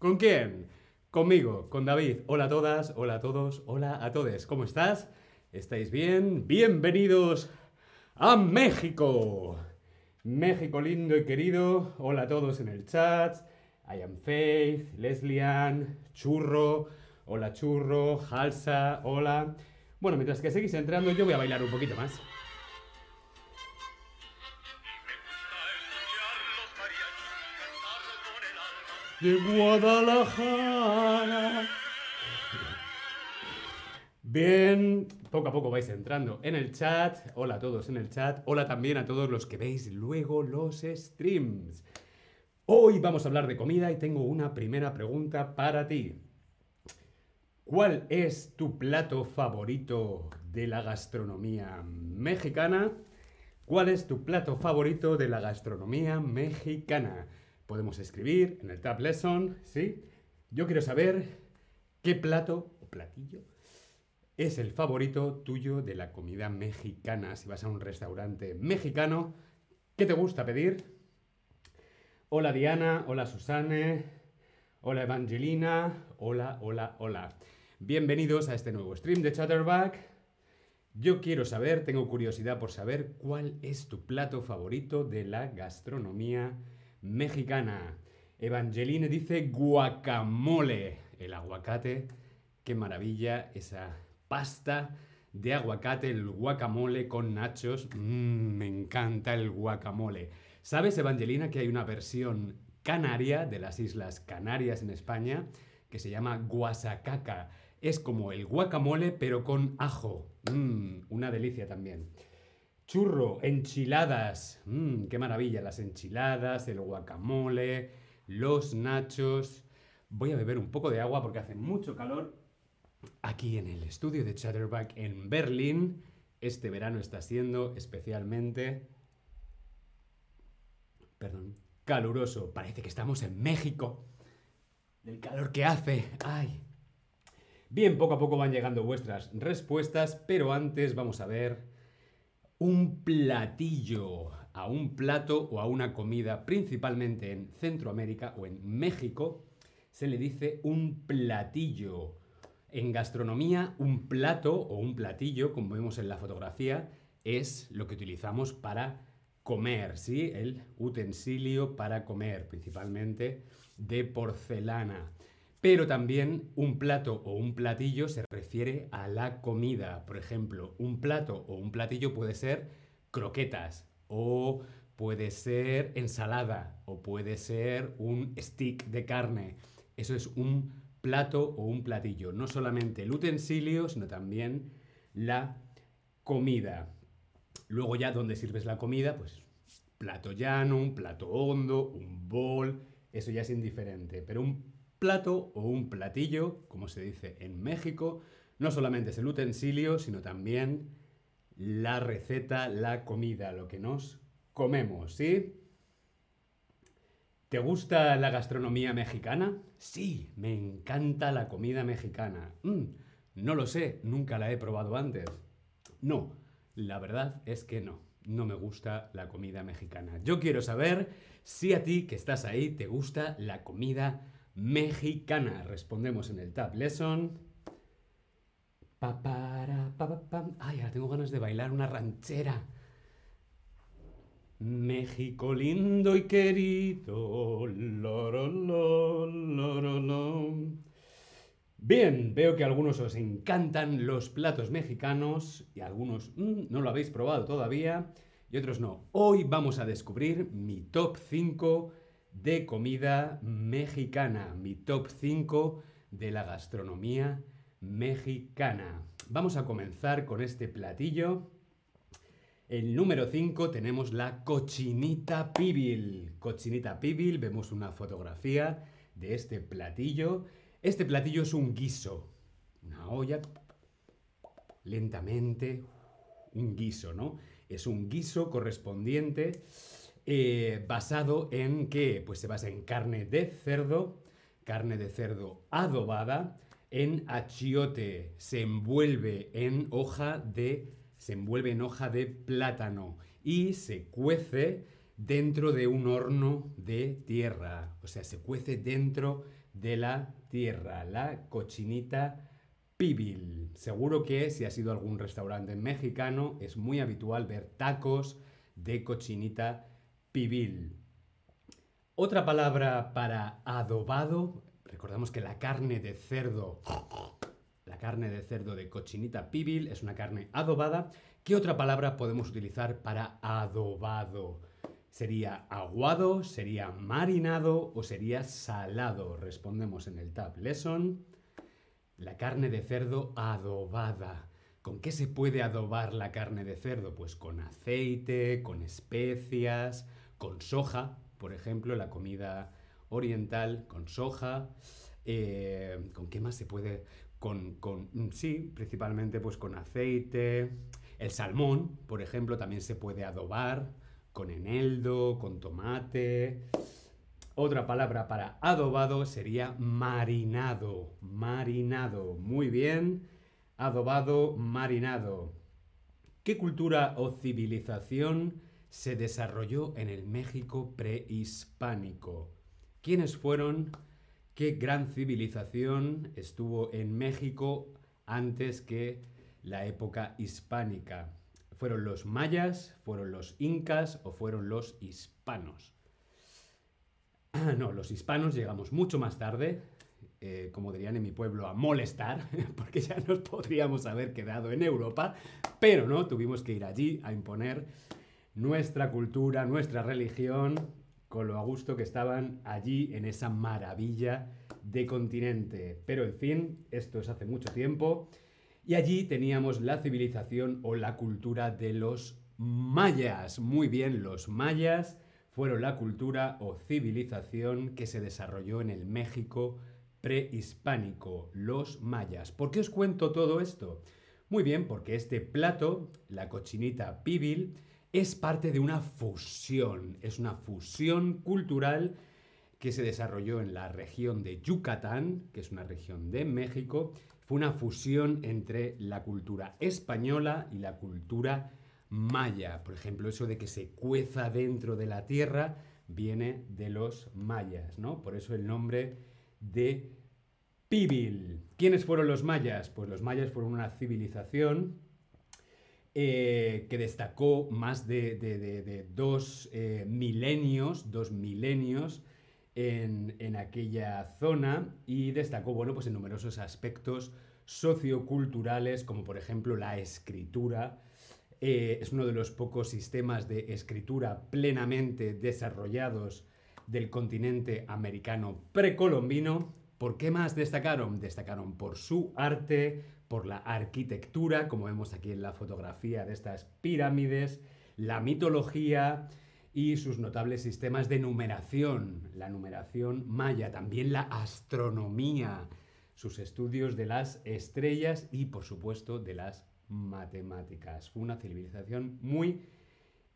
¿Con quién? Conmigo, con David. Hola a todas, hola a todos, hola a todos. ¿Cómo estás? ¿Estáis bien? Bienvenidos a México. México lindo y querido. Hola a todos en el chat. I am Faith, Leslian, Churro. Hola Churro, Halsa, hola. Bueno, mientras que seguís entrando, yo voy a bailar un poquito más. De Guadalajara. Bien, poco a poco vais entrando en el chat. Hola a todos en el chat. Hola también a todos los que veis luego los streams. Hoy vamos a hablar de comida y tengo una primera pregunta para ti. ¿Cuál es tu plato favorito de la gastronomía mexicana? ¿Cuál es tu plato favorito de la gastronomía mexicana? Podemos escribir en el Tab Lesson, ¿sí? Yo quiero saber qué plato o platillo es el favorito tuyo de la comida mexicana. Si vas a un restaurante mexicano, ¿qué te gusta pedir? Hola Diana, hola Susane, hola Evangelina, hola, hola, hola. Bienvenidos a este nuevo stream de Chatterback. Yo quiero saber, tengo curiosidad por saber cuál es tu plato favorito de la gastronomía mexicana. Evangeline dice guacamole, el aguacate, qué maravilla esa pasta de aguacate, el guacamole con nachos. Mmm, me encanta el guacamole. ¿Sabes, Evangelina, que hay una versión canaria de las Islas Canarias en España que se llama guasacaca? Es como el guacamole, pero con ajo. Mmm, una delicia también. Churro, enchiladas. Mmm, qué maravilla, las enchiladas, el guacamole, los nachos. Voy a beber un poco de agua porque hace mucho calor aquí en el estudio de Chatterback en Berlín. Este verano está siendo especialmente perdón, caluroso. Parece que estamos en México. El calor que hace. ¡Ay! Bien, poco a poco van llegando vuestras respuestas, pero antes vamos a ver un platillo, a un plato o a una comida, principalmente en Centroamérica o en México, se le dice un platillo. En gastronomía, un plato o un platillo, como vemos en la fotografía, es lo que utilizamos para comer, ¿sí? El utensilio para comer, principalmente de porcelana. Pero también un plato o un platillo se refiere a la comida. Por ejemplo, un plato o un platillo puede ser croquetas o puede ser ensalada o puede ser un stick de carne. Eso es un plato o un platillo. No solamente el utensilio, sino también la comida. Luego ya donde sirves la comida, pues plato llano, un plato hondo, un bol, eso ya es indiferente. Pero plato o un platillo, como se dice en México, no solamente es el utensilio, sino también la receta, la comida, lo que nos comemos, ¿sí? ¿Te gusta la gastronomía mexicana? Sí, me encanta la comida mexicana. Mm, no lo sé, nunca la he probado antes. No, la verdad es que no, no me gusta la comida mexicana. Yo quiero saber si a ti que estás ahí te gusta la comida mexicana. Respondemos en el Tab Lesson. Pa, para, pa, pa, Ay, ahora tengo ganas de bailar una ranchera. México lindo y querido. Bien, veo que a algunos os encantan los platos mexicanos y algunos mm, no lo habéis probado todavía y otros no. Hoy vamos a descubrir mi top 5 de comida mexicana, mi top 5 de la gastronomía mexicana. Vamos a comenzar con este platillo. El número 5 tenemos la cochinita pibil. Cochinita pibil, vemos una fotografía de este platillo. Este platillo es un guiso. Una olla lentamente, un guiso, ¿no? Es un guiso correspondiente eh, basado en qué? Pues se basa en carne de cerdo, carne de cerdo adobada, en achiote, se envuelve en hoja de se envuelve en hoja de plátano y se cuece dentro de un horno de tierra, o sea, se cuece dentro de la tierra, la cochinita pibil. Seguro que si has ido a algún restaurante mexicano es muy habitual ver tacos de cochinita pibil. Otra palabra para adobado, recordamos que la carne de cerdo, la carne de cerdo de cochinita pibil es una carne adobada. ¿Qué otra palabra podemos utilizar para adobado? ¿Sería aguado, sería marinado o sería salado? Respondemos en el Tab Lesson. La carne de cerdo adobada. ¿Con qué se puede adobar la carne de cerdo? Pues con aceite, con especias, con soja, por ejemplo, la comida oriental con soja. Eh, ¿Con qué más se puede? Con, con, mm, sí, principalmente pues con aceite. El salmón, por ejemplo, también se puede adobar con eneldo, con tomate. Otra palabra para adobado sería marinado. Marinado. Muy bien. Adobado, marinado. ¿Qué cultura o civilización se desarrolló en el México prehispánico? ¿Quiénes fueron? ¿Qué gran civilización estuvo en México antes que la época hispánica? ¿Fueron los mayas, fueron los incas o fueron los hispanos? Ah, no, los hispanos llegamos mucho más tarde, eh, como dirían en mi pueblo, a molestar, porque ya nos podríamos haber quedado en Europa, pero no, tuvimos que ir allí a imponer nuestra cultura, nuestra religión, con lo a gusto que estaban allí en esa maravilla de continente. Pero en fin, esto es hace mucho tiempo, y allí teníamos la civilización o la cultura de los mayas. Muy bien, los mayas fueron la cultura o civilización que se desarrolló en el México prehispánico, los mayas. ¿Por qué os cuento todo esto? Muy bien, porque este plato, la cochinita pibil, es parte de una fusión, es una fusión cultural que se desarrolló en la región de Yucatán, que es una región de México. Fue una fusión entre la cultura española y la cultura maya. Por ejemplo, eso de que se cueza dentro de la tierra viene de los mayas, ¿no? Por eso el nombre de Pibil. ¿Quiénes fueron los mayas? Pues los mayas fueron una civilización eh, que destacó más de, dos eh, milenios, dos milenios en, en, aquella zona y destacó, bueno, pues en numerosos aspectos socioculturales, como por ejemplo la escritura, eh, es uno de los pocos sistemas de escritura plenamente desarrollados del continente americano precolombino. ¿Por qué más destacaron? Destacaron por su arte, por la arquitectura, como vemos aquí en la fotografía de estas pirámides, la mitología y sus notables sistemas de numeración, la numeración maya, también la astronomía, sus estudios de las estrellas y por supuesto de las matemáticas. Fue una civilización muy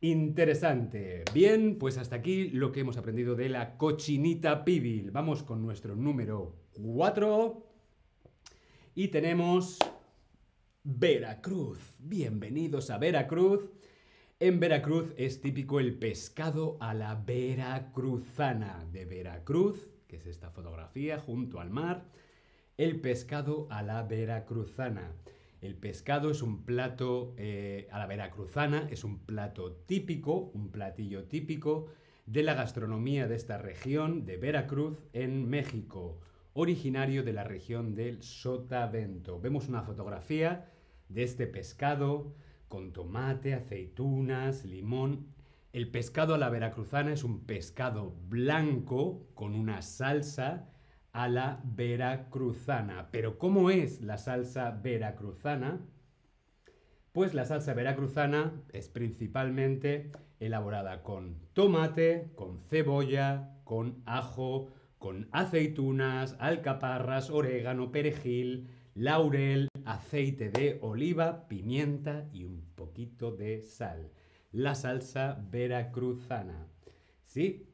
interesante. Bien, pues hasta aquí lo que hemos aprendido de la cochinita pibil. Vamos con nuestro número 4. Y tenemos Veracruz. Bienvenidos a Veracruz. En Veracruz es típico el pescado a la veracruzana de Veracruz, que es esta fotografía junto al mar. El pescado a la veracruzana. El pescado es un plato eh, a la veracruzana, es un plato típico, un platillo típico de la gastronomía de esta región de Veracruz en México, originario de la región del Sotavento. Vemos una fotografía de este pescado con tomate, aceitunas, limón. El pescado a la veracruzana es un pescado blanco con una salsa a la veracruzana. Pero ¿cómo es la salsa veracruzana? Pues la salsa veracruzana es principalmente elaborada con tomate, con cebolla, con ajo, con aceitunas, alcaparras, orégano, perejil, laurel, aceite de oliva, pimienta y un poquito de sal. La salsa veracruzana. ¿Sí?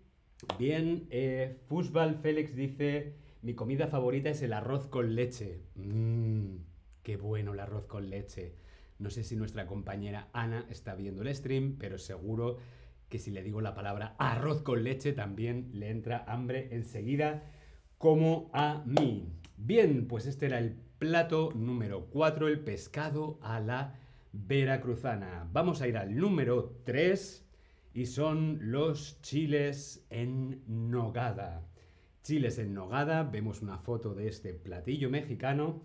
Bien, eh, Fusbal Félix dice, mi comida favorita es el arroz con leche. Mmm, qué bueno el arroz con leche. No sé si nuestra compañera Ana está viendo el stream, pero seguro que si le digo la palabra arroz con leche también le entra hambre enseguida, como a mí. Bien, pues este era el plato número 4, el pescado a la veracruzana. Vamos a ir al número 3 y son los chiles en nogada. Chiles en nogada, vemos una foto de este platillo mexicano.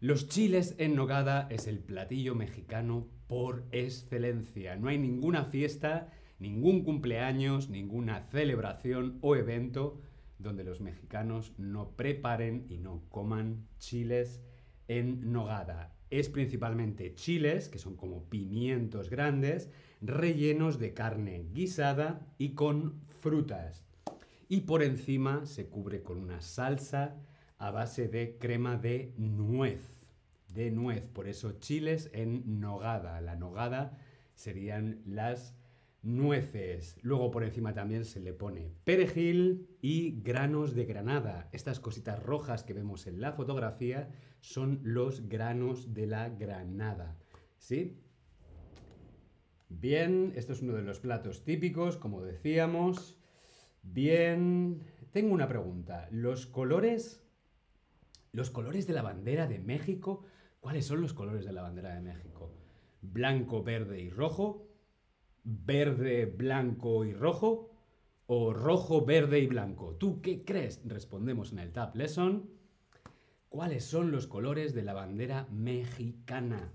Los chiles en nogada es el platillo mexicano por excelencia. No hay ninguna fiesta, ningún cumpleaños, ninguna celebración o evento donde los mexicanos no preparen y no coman chiles en nogada. Es principalmente chiles, que son como pimientos grandes, rellenos de carne guisada y con frutas. Y por encima se cubre con una salsa a base de crema de nuez. De nuez, por eso chiles en nogada. La nogada serían las nueces. Luego por encima también se le pone perejil y granos de granada. Estas cositas rojas que vemos en la fotografía son los granos de la granada. ¿Sí? Bien, esto es uno de los platos típicos, como decíamos. Bien, tengo una pregunta. ¿Los colores los colores de la bandera de México, ¿cuáles son los colores de la bandera de México? Blanco, verde y rojo, verde, blanco y rojo o rojo, verde y blanco. ¿Tú qué crees? Respondemos en el Tab Lesson. ¿Cuáles son los colores de la bandera mexicana?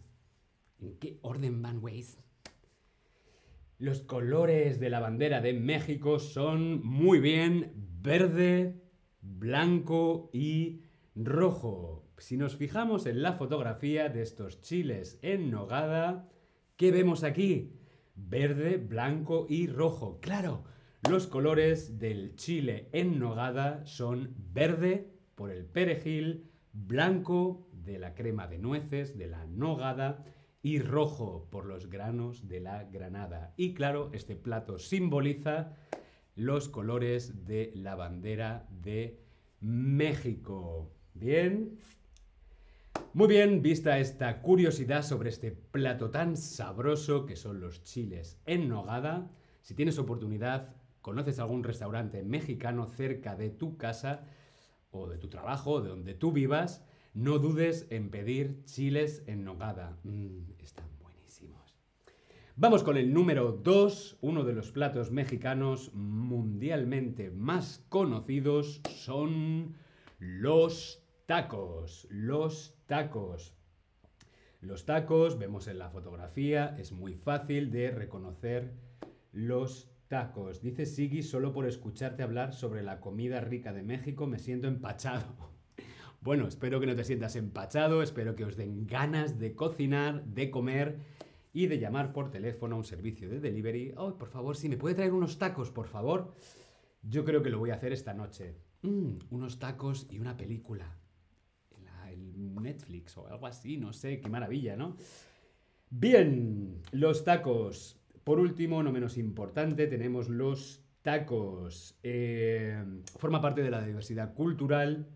¿En qué orden van, Waze? Los colores de la bandera de México son muy bien verde, blanco y rojo. Si nos fijamos en la fotografía de estos chiles en nogada, ¿qué vemos aquí? Verde, blanco y rojo. Claro, los colores del chile en nogada son verde por el perejil, blanco de la crema de nueces, de la nogada, y rojo por los granos de la granada. Y claro, este plato simboliza los colores de la bandera de México. Bien. Muy bien, vista esta curiosidad sobre este plato tan sabroso que son los chiles en nogada, si tienes oportunidad, conoces algún restaurante mexicano cerca de tu casa o de tu trabajo, de donde tú vivas, no dudes en pedir chiles en nogada. Mm, están buenísimos. Vamos con el número 2, uno de los platos mexicanos mundialmente más conocidos son los Tacos, los tacos. Los tacos, vemos en la fotografía, es muy fácil de reconocer los tacos. Dice Sigi, solo por escucharte hablar sobre la comida rica de México me siento empachado. Bueno, espero que no te sientas empachado, espero que os den ganas de cocinar, de comer y de llamar por teléfono a un servicio de delivery. Oh, por favor, si me puede traer unos tacos, por favor. Yo creo que lo voy a hacer esta noche. Mm, unos tacos y una película. Netflix o algo así, no sé, qué maravilla, ¿no? Bien, los tacos. Por último, no menos importante, tenemos los tacos. Eh, forma parte de la diversidad cultural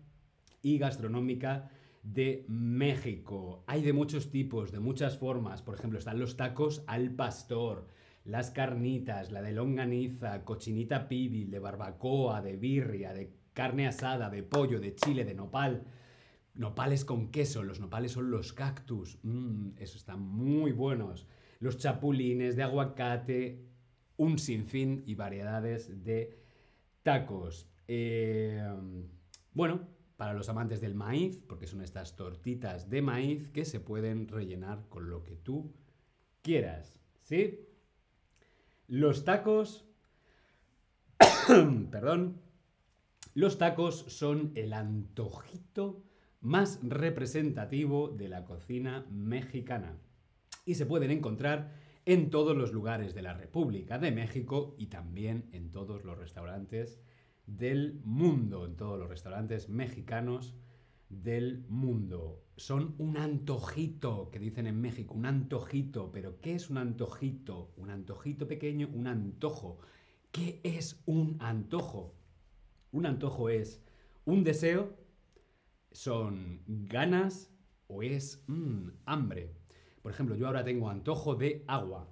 y gastronómica de México. Hay de muchos tipos, de muchas formas. Por ejemplo, están los tacos al pastor, las carnitas, la de longaniza, cochinita pibil, de barbacoa, de birria, de carne asada, de pollo, de chile, de nopal. Nopales con queso, los nopales son los cactus, mmm, eso están muy buenos. Los chapulines de aguacate, un sinfín y variedades de tacos. Eh, bueno, para los amantes del maíz, porque son estas tortitas de maíz que se pueden rellenar con lo que tú quieras, ¿sí? Los tacos, perdón, los tacos son el antojito más representativo de la cocina mexicana y se pueden encontrar en todos los lugares de la República de México y también en todos los restaurantes del mundo, en todos los restaurantes mexicanos del mundo. Son un antojito, que dicen en México, un antojito. Pero ¿qué es un antojito? Un antojito pequeño, un antojo. ¿Qué es un antojo? Un antojo es un deseo, son ganas o es mm, hambre. Por ejemplo, yo ahora tengo antojo de agua.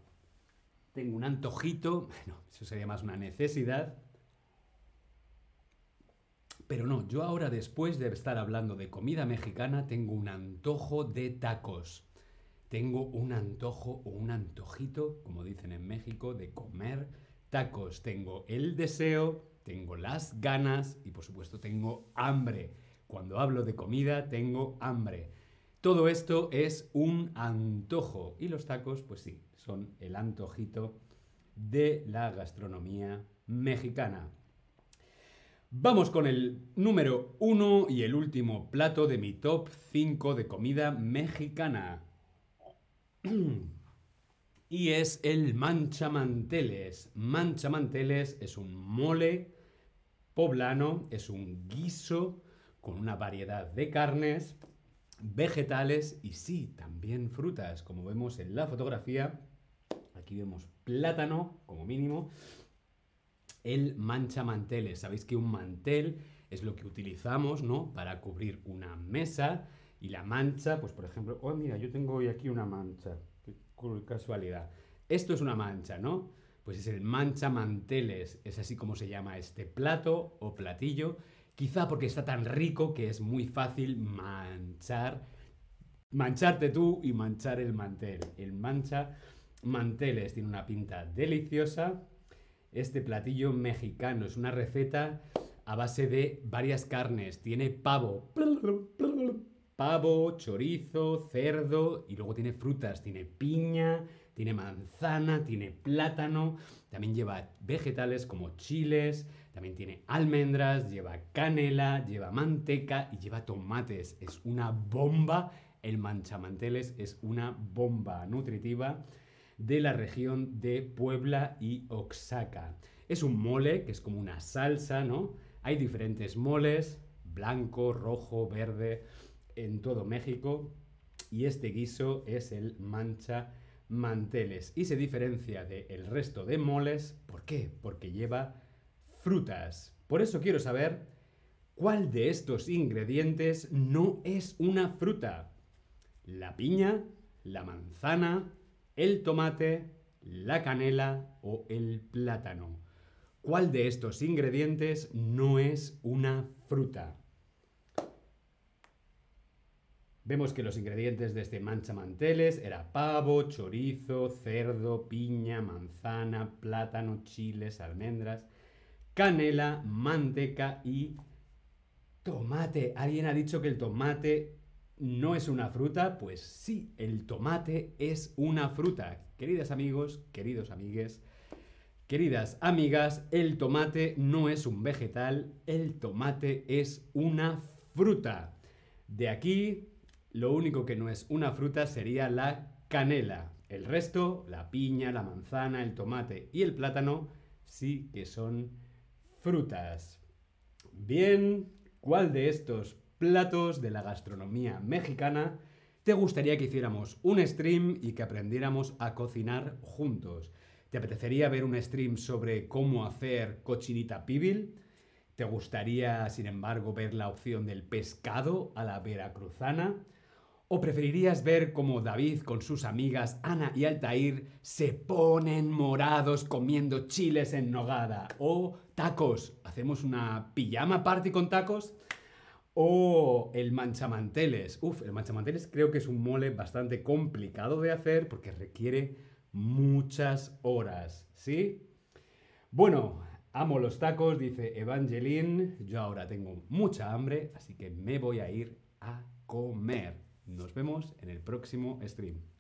Tengo un antojito, bueno, eso sería más una necesidad, pero no, yo ahora después de estar hablando de comida mexicana tengo un antojo de tacos. Tengo un antojo o un antojito, como dicen en México, de comer tacos. Tengo el deseo, tengo las ganas y por supuesto tengo hambre. Cuando hablo de comida tengo hambre. Todo esto es un antojo y los tacos, pues sí, son el antojito de la gastronomía mexicana. Vamos con el número uno y el último plato de mi top 5 de comida mexicana. y es el manchamanteles. Manchamanteles es un mole poblano, es un guiso con una variedad de carnes, vegetales y sí, también frutas, como vemos en la fotografía. Aquí vemos plátano, como mínimo, el manchamanteles. Sabéis que un mantel es lo que utilizamos, ¿no? Para cubrir una mesa y la mancha, pues por ejemplo, oh mira, yo tengo hoy aquí una mancha, qué casualidad. Esto es una mancha, ¿no? Pues es el manchamanteles, es así como se llama este plato o platillo, quizá porque está tan rico que es muy fácil manchar, mancharte tú y manchar el mantel. El mancha manteles tiene una pinta deliciosa, este platillo mexicano. Es una receta a base de varias carnes. Tiene pavo, pavo, chorizo, cerdo y luego tiene frutas. Tiene piña, tiene manzana, tiene plátano. También lleva vegetales como chiles. También tiene almendras, lleva canela, lleva manteca y lleva tomates. Es una bomba. El manchamanteles es una bomba nutritiva de la región de Puebla y Oaxaca. Es un mole, que es como una salsa, ¿no? Hay diferentes moles, blanco, rojo, verde, en todo México. Y este guiso es el mancha manteles y se diferencia del resto de moles. ¿Por qué? Porque lleva frutas. Por eso quiero saber cuál de estos ingredientes no es una fruta. La piña, la manzana, el tomate, la canela o el plátano. ¿Cuál de estos ingredientes no es una fruta? Vemos que los ingredientes de este mancha manteles era pavo, chorizo, cerdo, piña, manzana, plátano, chiles, almendras, canela, manteca y tomate. Alguien ha dicho que el tomate no es una fruta, pues sí, el tomate es una fruta. Queridas amigos, queridos amigues, queridas amigas, el tomate no es un vegetal, el tomate es una fruta. De aquí, lo único que no es una fruta sería la canela. El resto, la piña, la manzana, el tomate y el plátano, sí que son frutas. Bien, ¿cuál de estos platos de la gastronomía mexicana, te gustaría que hiciéramos un stream y que aprendiéramos a cocinar juntos. ¿Te apetecería ver un stream sobre cómo hacer cochinita pibil? ¿Te gustaría, sin embargo, ver la opción del pescado a la veracruzana? ¿O preferirías ver cómo David con sus amigas Ana y Altair se ponen morados comiendo chiles en nogada? ¿O tacos? ¿Hacemos una pijama party con tacos? O el manchamanteles. Uf, el manchamanteles creo que es un mole bastante complicado de hacer porque requiere muchas horas, ¿sí? Bueno, amo los tacos, dice Evangeline. Yo ahora tengo mucha hambre, así que me voy a ir a comer. Nos vemos en el próximo stream.